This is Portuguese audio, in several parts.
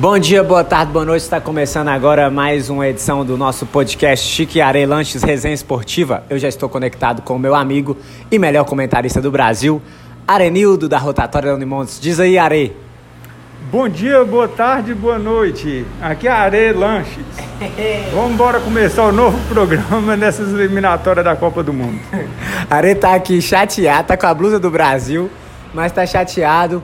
Bom dia, boa tarde, boa noite. Está começando agora mais uma edição do nosso podcast Chique Are Lanches Resenha Esportiva. Eu já estou conectado com o meu amigo e melhor comentarista do Brasil, Arenildo, da Rotatória da Unimontes. Diz aí, Are. Bom dia, boa tarde, boa noite. Aqui é Are Lanches. Vamos embora começar o novo programa nessas eliminatórias da Copa do Mundo. Are tá aqui chateado, tá com a blusa do Brasil, mas tá chateado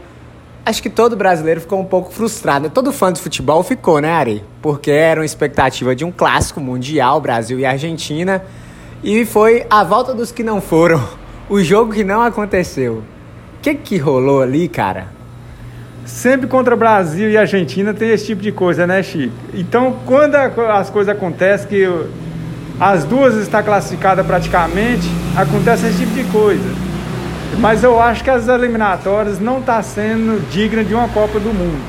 acho que todo brasileiro ficou um pouco frustrado. Todo fã de futebol ficou, né, Ari? Porque era uma expectativa de um clássico mundial, Brasil e Argentina. E foi a volta dos que não foram. O jogo que não aconteceu. O que, que rolou ali, cara? Sempre contra Brasil e Argentina tem esse tipo de coisa, né, Chico? Então, quando as coisas acontecem, que as duas estão classificadas praticamente, acontece esse tipo de coisa. Mas eu acho que as eliminatórias não está sendo digna de uma Copa do Mundo.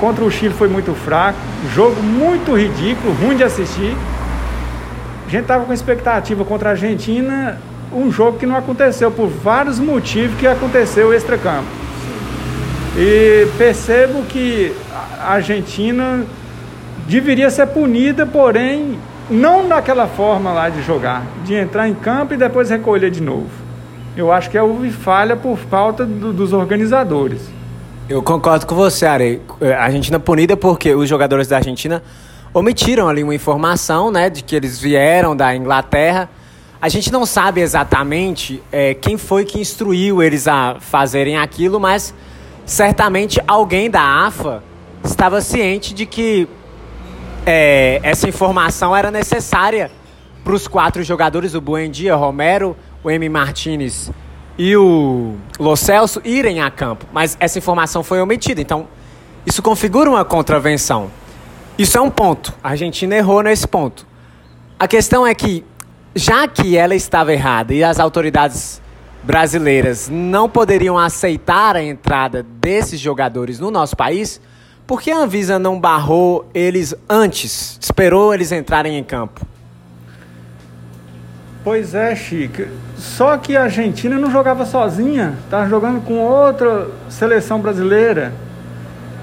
Contra o Chile foi muito fraco, jogo muito ridículo, ruim de assistir. A gente estava com expectativa contra a Argentina, um jogo que não aconteceu por vários motivos que aconteceu extra-campo. E percebo que a Argentina deveria ser punida, porém não daquela forma lá de jogar, de entrar em campo e depois recolher de novo eu acho que houve falha por falta do, dos organizadores. Eu concordo com você, Ari. É, a Argentina punida porque os jogadores da Argentina omitiram ali uma informação, né, de que eles vieram da Inglaterra. A gente não sabe exatamente é, quem foi que instruiu eles a fazerem aquilo, mas certamente alguém da AFA estava ciente de que é, essa informação era necessária para os quatro jogadores, o Buendia, Romero, o M. Martinez e o Lo Celso irem a campo, mas essa informação foi omitida. Então, isso configura uma contravenção. Isso é um ponto. A Argentina errou nesse ponto. A questão é que, já que ela estava errada e as autoridades brasileiras não poderiam aceitar a entrada desses jogadores no nosso país, por que a Anvisa não barrou eles antes, esperou eles entrarem em campo? Pois é, Chico. Só que a Argentina não jogava sozinha, estava jogando com outra seleção brasileira.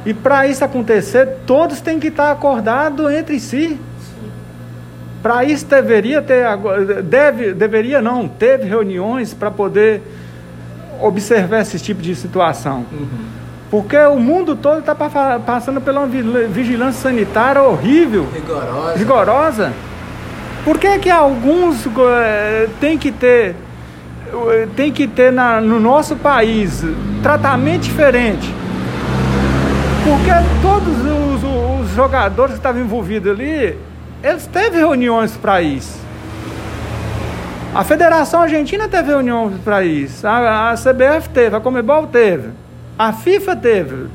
E para isso acontecer, todos têm que estar acordados entre si. Para isso deveria ter, deve, deveria não, teve reuniões para poder observar esse tipo de situação. Uhum. Porque o mundo todo está passando por uma vigilância sanitária horrível, rigorosa. rigorosa. Por que, que alguns uh, tem que ter tem que ter na, no nosso país tratamento diferente? Porque todos os, os jogadores que estavam envolvidos ali, eles teve reuniões para isso. A Federação Argentina teve reuniões para isso. A, a CBF teve, a Comebol teve. A FIFA teve.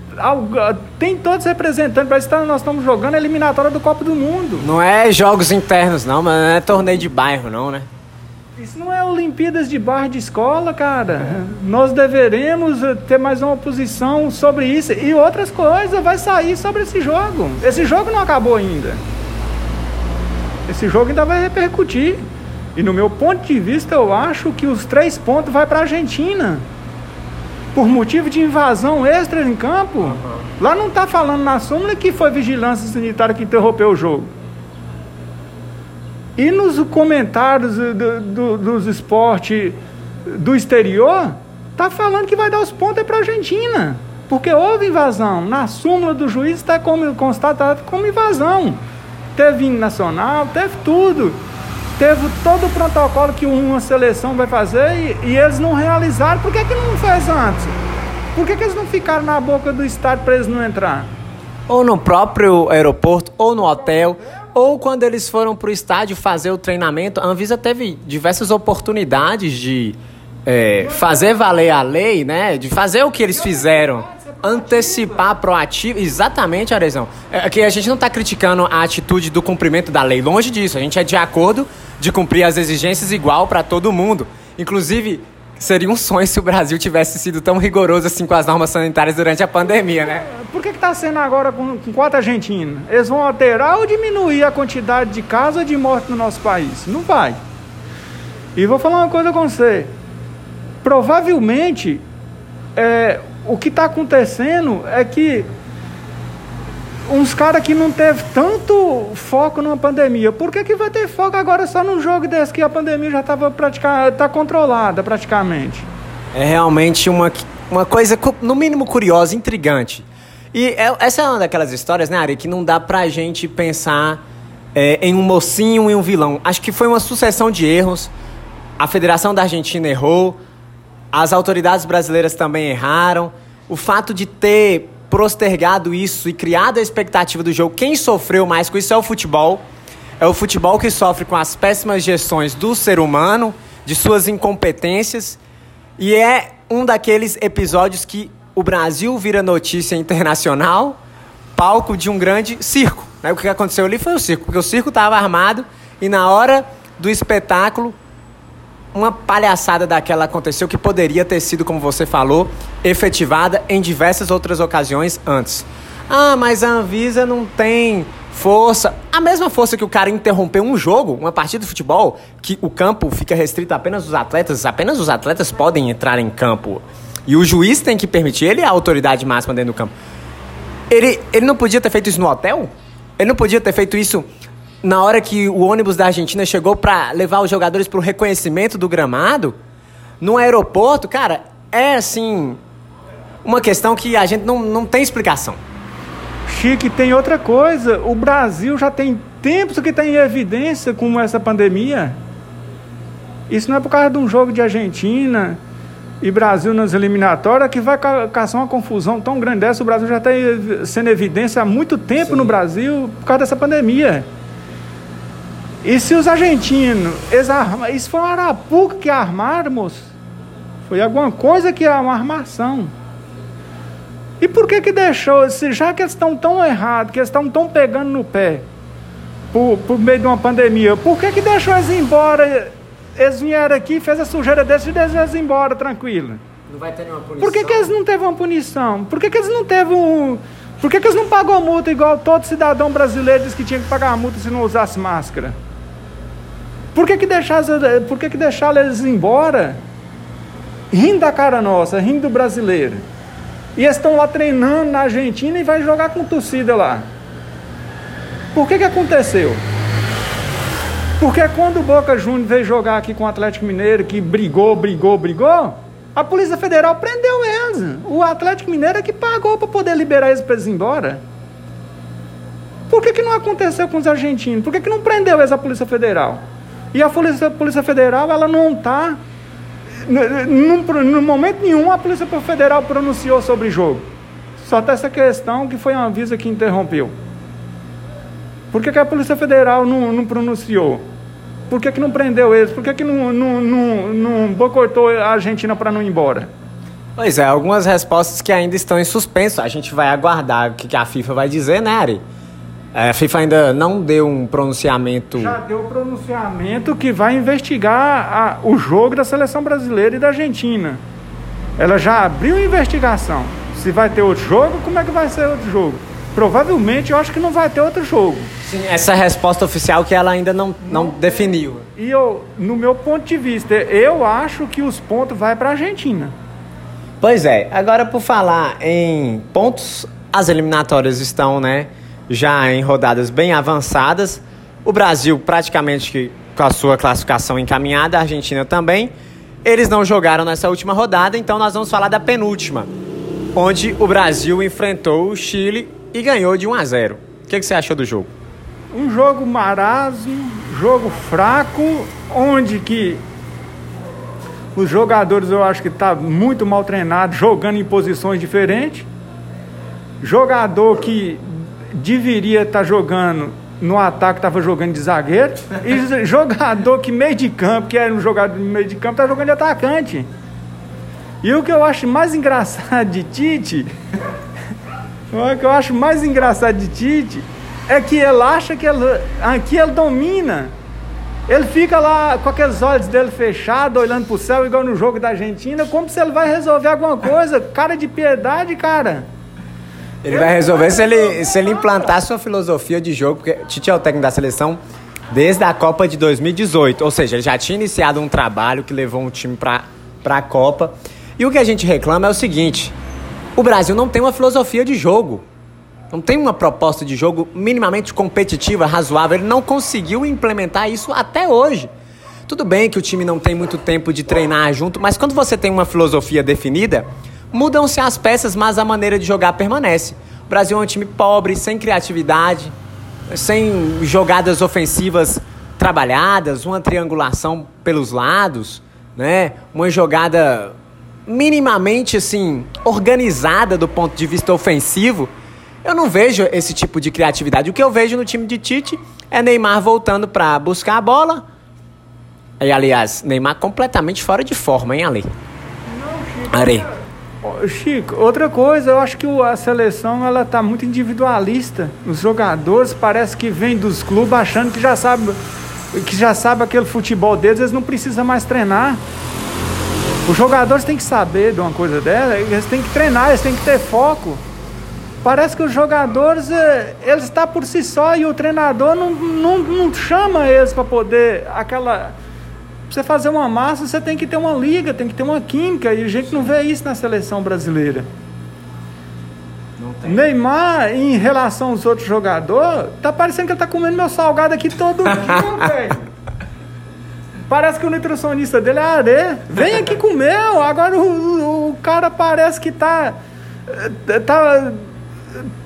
Tem todos representantes. Parece que nós estamos jogando a eliminatória do Copa do Mundo. Não é jogos internos, não, mas não é torneio de bairro, não, né? Isso não é Olimpíadas de bairro de escola, cara. Nós deveremos ter mais uma posição sobre isso. E outras coisas vai sair sobre esse jogo. Esse jogo não acabou ainda. Esse jogo ainda vai repercutir. E no meu ponto de vista, eu acho que os três pontos vai para a Argentina por motivo de invasão extra em campo. Lá não está falando na súmula que foi vigilância sanitária que interrompeu o jogo. E nos comentários do, do, dos esportes do exterior, está falando que vai dar os pontos para a Argentina. Porque houve invasão. Na súmula do juiz está constatado como invasão. Teve hino nacional, teve tudo teve todo o protocolo que uma seleção vai fazer e, e eles não realizaram. Por que, que não fez antes? Por que, que eles não ficaram na boca do estádio para eles não entrar? Ou no próprio aeroporto, ou no hotel, ou quando eles foram para o estádio fazer o treinamento. A Anvisa teve diversas oportunidades de é, fazer valer a lei, né? De fazer o que eles fizeram antecipar proativo. Exatamente, Arezão. É que a gente não está criticando a atitude do cumprimento da lei. Longe disso. A gente é de acordo de cumprir as exigências igual para todo mundo. Inclusive, seria um sonho se o Brasil tivesse sido tão rigoroso assim com as normas sanitárias durante a pandemia, né? Por que está sendo agora com, com quatro argentinos? Eles vão alterar ou diminuir a quantidade de casos de morte no nosso país? Não vai. E vou falar uma coisa com você. Provavelmente, é, o que está acontecendo é que uns caras que não teve tanto foco numa pandemia, por que, que vai ter foco agora só num jogo desse que a pandemia já estava tá controlada praticamente? É realmente uma, uma coisa, no mínimo, curiosa, intrigante. E é, essa é uma daquelas histórias, né, Ari, que não dá pra gente pensar é, em um mocinho e um vilão. Acho que foi uma sucessão de erros. A Federação da Argentina errou, as autoridades brasileiras também erraram. O fato de ter postergado isso e criado a expectativa do jogo, quem sofreu mais com isso é o futebol. É o futebol que sofre com as péssimas gestões do ser humano, de suas incompetências. E é um daqueles episódios que o Brasil vira notícia internacional, palco de um grande circo. Né? O que aconteceu ali foi o circo, porque o circo estava armado e na hora do espetáculo, uma palhaçada daquela aconteceu que poderia ter sido, como você falou, efetivada em diversas outras ocasiões antes. Ah, mas a Anvisa não tem força. A mesma força que o cara interrompeu um jogo, uma partida de futebol, que o campo fica restrito apenas aos atletas, apenas os atletas podem entrar em campo. E o juiz tem que permitir, ele é a autoridade máxima dentro do campo. Ele, ele não podia ter feito isso no hotel? Ele não podia ter feito isso na hora que o ônibus da Argentina chegou para levar os jogadores para o reconhecimento do gramado? No aeroporto? Cara, é assim. Uma questão que a gente não, não tem explicação. Chique, tem outra coisa. O Brasil já tem tempos que tem evidência com essa pandemia. Isso não é por causa de um jogo de Argentina e Brasil nas eliminatórias, que vai caçar uma confusão tão grande dessa. O Brasil já está sendo evidência há muito tempo Sim. no Brasil por causa dessa pandemia. E se os argentinos, eles arma, isso foi uma arapuca que armaram, moço? Foi alguma coisa que é uma armação. E por que que deixou, se já que eles estão tão errados, que eles estão tão pegando no pé, por, por meio de uma pandemia, por que que deixou eles embora eles vieram aqui, fez a sujeira desse e eles embora, tranquilo. Não vai ter nenhuma punição. Por que, que eles não teve uma punição? Por que, que eles não teve um. Por que, que eles não pagou multa igual todo cidadão brasileiro disse que tinha que pagar a multa se não usasse máscara? Por que, que deixaram, por que, que deixaram eles embora? Rindo da cara nossa, rindo do brasileiro. E estão lá treinando na Argentina e vai jogar com torcida lá. Por que, que aconteceu? Porque quando o Boca Juniors veio jogar aqui com o Atlético Mineiro, que brigou, brigou, brigou, a Polícia Federal prendeu eles. O Atlético Mineiro é que pagou para poder liberar eles para eles ir embora. Por que, que não aconteceu com os argentinos? Por que, que não prendeu eles a Polícia Federal? E a Polícia, a Polícia Federal, ela não está. No momento nenhum a Polícia Federal pronunciou sobre o jogo. Só tem essa questão que foi uma avisa que interrompeu. Por que, que a Polícia Federal não, não pronunciou? Por que, que não prendeu eles? Por que, que não, não, não, não boicotou a Argentina para não ir embora? Pois é, algumas respostas que ainda estão em suspenso. A gente vai aguardar o que a FIFA vai dizer, né, Ari? É, a FIFA ainda não deu um pronunciamento. Já deu pronunciamento que vai investigar a, o jogo da seleção brasileira e da Argentina. Ela já abriu investigação. Se vai ter outro jogo, como é que vai ser outro jogo? Provavelmente eu acho que não vai ter outro jogo. Sim, essa resposta oficial que ela ainda não, não, não definiu. E eu, no meu ponto de vista, eu acho que os pontos vai para a Argentina. Pois é. Agora por falar em pontos, as eliminatórias estão, né, já em rodadas bem avançadas. O Brasil praticamente com a sua classificação encaminhada, a Argentina também. Eles não jogaram nessa última rodada, então nós vamos falar da penúltima, onde o Brasil enfrentou o Chile e ganhou de 1 a 0. O que, que você achou do jogo? um jogo marasmo, jogo fraco, onde que os jogadores eu acho que tá muito mal treinado, jogando em posições diferentes. Jogador que deveria estar tá jogando no ataque estava jogando de zagueiro e jogador que meio de campo, que era um jogador de meio de campo, está jogando de atacante. E o que eu acho mais engraçado de Tite, o que eu acho mais engraçado de Tite é que ele acha que ele, aqui ele domina. Ele fica lá com aqueles olhos dele fechados, olhando para o céu, igual no jogo da Argentina, como se ele vai resolver alguma coisa. Cara de piedade, cara. Ele vai resolver se ele, se ele implantar sua filosofia de jogo, porque Tite é o técnico da seleção desde a Copa de 2018. Ou seja, ele já tinha iniciado um trabalho que levou um time para a Copa. E o que a gente reclama é o seguinte: o Brasil não tem uma filosofia de jogo. não tem uma proposta de jogo minimamente competitiva, razoável. Ele não conseguiu implementar isso até hoje. Tudo bem que o time não tem muito tempo de treinar junto, mas quando você tem uma filosofia definida, mudam-se as peças, mas a maneira de jogar permanece. O Brasil é um time pobre, sem criatividade, sem jogadas ofensivas trabalhadas, uma triangulação pelos lados, né? Uma jogada minimamente assim organizada do ponto de vista ofensivo. Eu não vejo esse tipo de criatividade. O que eu vejo no time de Tite é Neymar voltando para buscar a bola. E aliás, Neymar completamente fora de forma, hein, Ale? Não, Chico. Chico, outra coisa, eu acho que a seleção ela tá muito individualista. Os jogadores parece que vêm dos clubes achando que já sabe que já sabe aquele futebol deles, eles não precisam mais treinar. Os jogadores têm que saber de uma coisa dela, eles têm que treinar, eles têm que ter foco. Parece que os jogadores, eh, eles estão por si só e o treinador não, não, não chama eles para poder aquela. Pra você fazer uma massa, você tem que ter uma liga, tem que ter uma química, e a gente não vê isso na seleção brasileira. Neymar, em relação aos outros jogadores, tá parecendo que ele tá comendo meu salgado aqui todo dia, velho. Parece que o nutricionista dele é areia. Vem aqui comer. Agora o, o, o, cara parece que tá. Tá.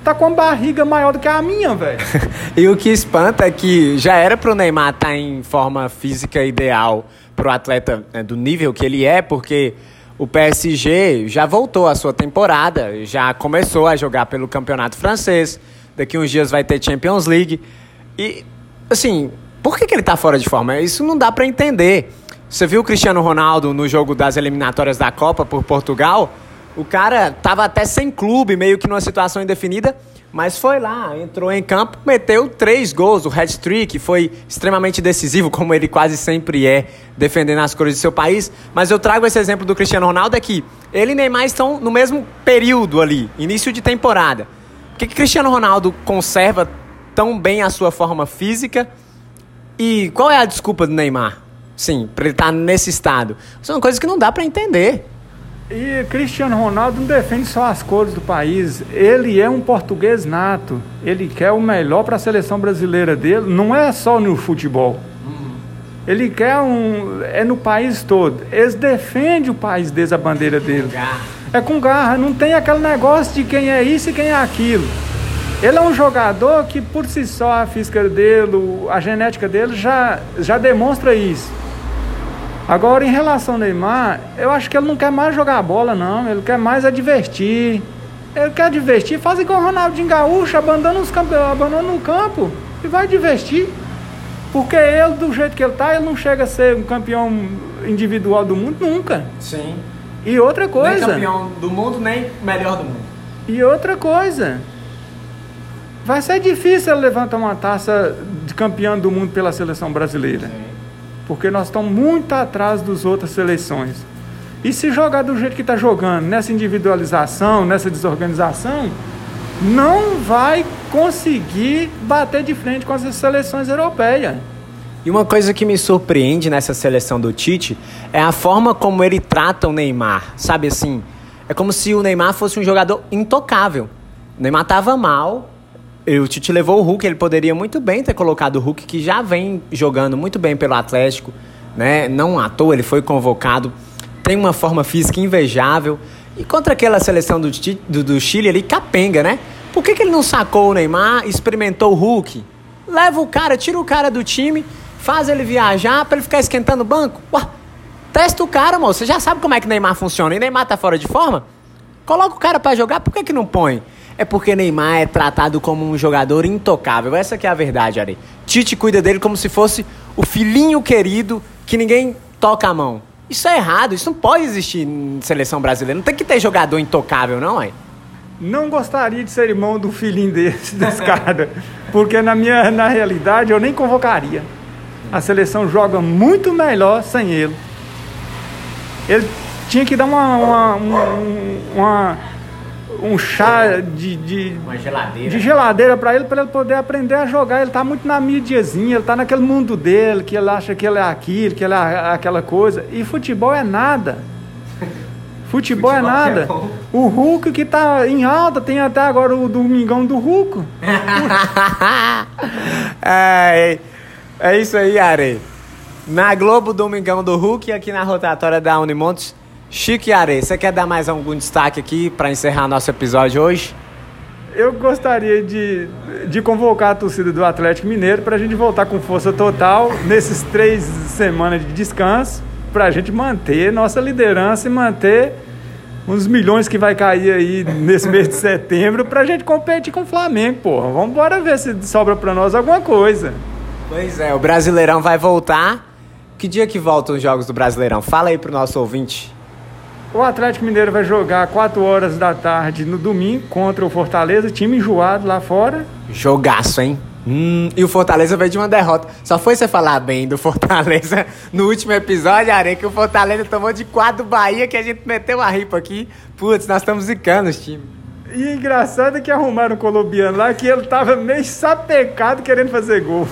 Tá com a barriga maior do que a minha, velho. e o que espanta é que já era pro Neymar estar tá em forma física ideal pro atleta né, do nível que ele é, porque o PSG já voltou à sua temporada, já começou a jogar pelo campeonato francês. Daqui uns dias vai ter Champions League. E, assim, por que, que ele está fora de forma? Isso não dá para entender. Você viu o Cristiano Ronaldo no jogo das eliminatórias da Copa por Portugal? O cara tava até sem clube, meio que numa situação indefinida, mas foi lá, entrou em campo, meteu três gols. O hat-trick foi extremamente decisivo, como ele quase sempre é, defendendo as cores do seu país. Mas eu trago esse exemplo do Cristiano Ronaldo aqui. Ele e Neymar estão no mesmo período ali, início de temporada. Por que, que Cristiano Ronaldo conserva tão bem a sua forma física e qual é a desculpa do Neymar? Sim, para ele estar tá nesse estado. São coisas que não dá para entender. E Cristiano Ronaldo não defende só as cores do país, ele é um português nato. Ele quer o melhor para a seleção brasileira dele, não é só no futebol. Ele quer um. É no país todo. Eles defendem o país desde a bandeira dele. É com garra, não tem aquele negócio de quem é isso e quem é aquilo. Ele é um jogador que por si só a física dele, a genética dele já, já demonstra isso. Agora, em relação ao Neymar, eu acho que ele não quer mais jogar bola, não. Ele quer mais é divertir. Ele quer divertir, faz igual o Ronaldinho Gaúcho, abandona, os abandona o campo e vai divertir. Porque ele, do jeito que ele tá, ele não chega a ser um campeão individual do mundo nunca. Sim. E outra coisa. Nem campeão do mundo, nem melhor do mundo. E outra coisa. Vai ser difícil levantar uma taça de campeão do mundo pela seleção brasileira. Sim. Porque nós estamos muito atrás das outras seleções. E se jogar do jeito que está jogando, nessa individualização, nessa desorganização, não vai conseguir bater de frente com as seleções europeias. E uma coisa que me surpreende nessa seleção do Tite é a forma como ele trata o Neymar. Sabe assim? É como se o Neymar fosse um jogador intocável. O Neymar estava mal, o Tite levou o Hulk, ele poderia muito bem ter colocado o Hulk, que já vem jogando muito bem pelo Atlético, né? Não à toa ele foi convocado, tem uma forma física invejável. E contra aquela seleção do, do, do Chile ali, capenga, né? Por que, que ele não sacou o Neymar, experimentou o Hulk? Leva o cara, tira o cara do time, faz ele viajar para ele ficar esquentando o banco. Ué, testa o cara, moço. Você já sabe como é que Neymar funciona. E Neymar tá fora de forma? Coloca o cara para jogar, por que, que não põe? É porque Neymar é tratado como um jogador intocável. Essa que é a verdade, Ari. Tite cuida dele como se fosse o filhinho querido que ninguém toca a mão. Isso é errado, isso não pode existir em seleção brasileira. Não tem que ter jogador intocável, não, é? Não gostaria de ser irmão do filhinho desse, desse cara. Porque na minha na realidade eu nem convocaria. A seleção joga muito melhor sem ele. Ele tinha que dar uma, uma, uma, uma um chá de, de, Uma geladeira. de geladeira para ele, para ele poder aprender a jogar. Ele está muito na mídiazinha, ele está naquele mundo dele, que ele acha que ele é aquilo, que ele é aquela coisa. E futebol é nada. Futebol, é nada. o Hulk que tá em alta, tem até agora o Domingão do Hulk. é, é isso aí, Are. Na Globo, Domingão do Hulk e aqui na rotatória da Unimontes, Chico e Are. Você quer dar mais algum destaque aqui para encerrar nosso episódio hoje? Eu gostaria de, de convocar a torcida do Atlético Mineiro para a gente voltar com força total nesses três semanas de descanso, para a gente manter nossa liderança e manter uns milhões que vai cair aí nesse mês de setembro para a gente competir com o Flamengo, porra. Vamos embora ver se sobra para nós alguma coisa. Pois é, o Brasileirão vai voltar. Que dia que voltam os jogos do Brasileirão? Fala aí pro nosso ouvinte. O Atlético Mineiro vai jogar 4 horas da tarde no domingo contra o Fortaleza, time enjoado lá fora. Jogaço, hein? Hum, e o Fortaleza veio de uma derrota. Só foi você falar bem do Fortaleza no último episódio, Areia, que o Fortaleza tomou de 4 do Bahia, que a gente meteu a ripa aqui. Putz, nós estamos zicando os times. E engraçado é que arrumaram o colombiano lá, que ele tava meio sapecado querendo fazer gol.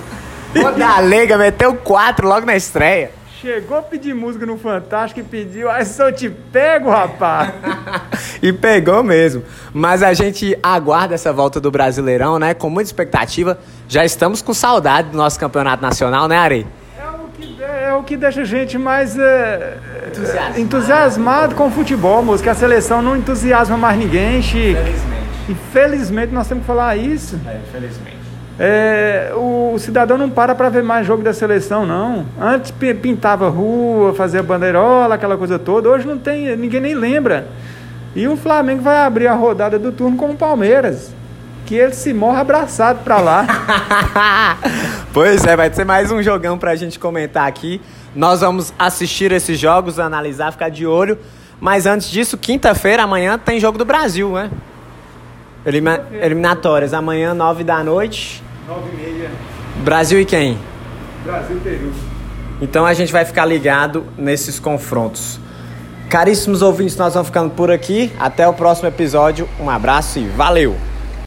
O Dalega meteu 4 logo na estreia. Chegou a pedir música no Fantástico e pediu, aí se eu te pego, rapaz. e pegou mesmo. Mas a gente aguarda essa volta do Brasileirão, né? Com muita expectativa. Já estamos com saudade do nosso campeonato nacional, né, Ari? É o que, é o que deixa a gente mais é, entusiasmado. entusiasmado com o futebol, moço. Que a seleção não entusiasma mais ninguém, Chico. Infelizmente. Infelizmente nós temos que falar isso. É, infelizmente. É, o, cidadão não para para ver mais jogo da seleção, não. Antes pintava rua, fazia bandeirola, aquela coisa toda. Hoje não tem, ninguém nem lembra. E o Flamengo vai abrir a rodada do turno com o Palmeiras. Que ele se morre abraçado para lá. pois é, vai ser mais um jogão pra gente comentar aqui. Nós vamos assistir esses jogos, analisar, ficar de olho. Mas antes disso, quinta-feira, amanhã, tem jogo do Brasil, né? Elima eliminatórias, amanhã, nove da noite. 9 e meia. Brasil e quem? Brasil e Peru. Então a gente vai ficar ligado nesses confrontos. Caríssimos ouvintes, nós vamos ficando por aqui. Até o próximo episódio. Um abraço e valeu!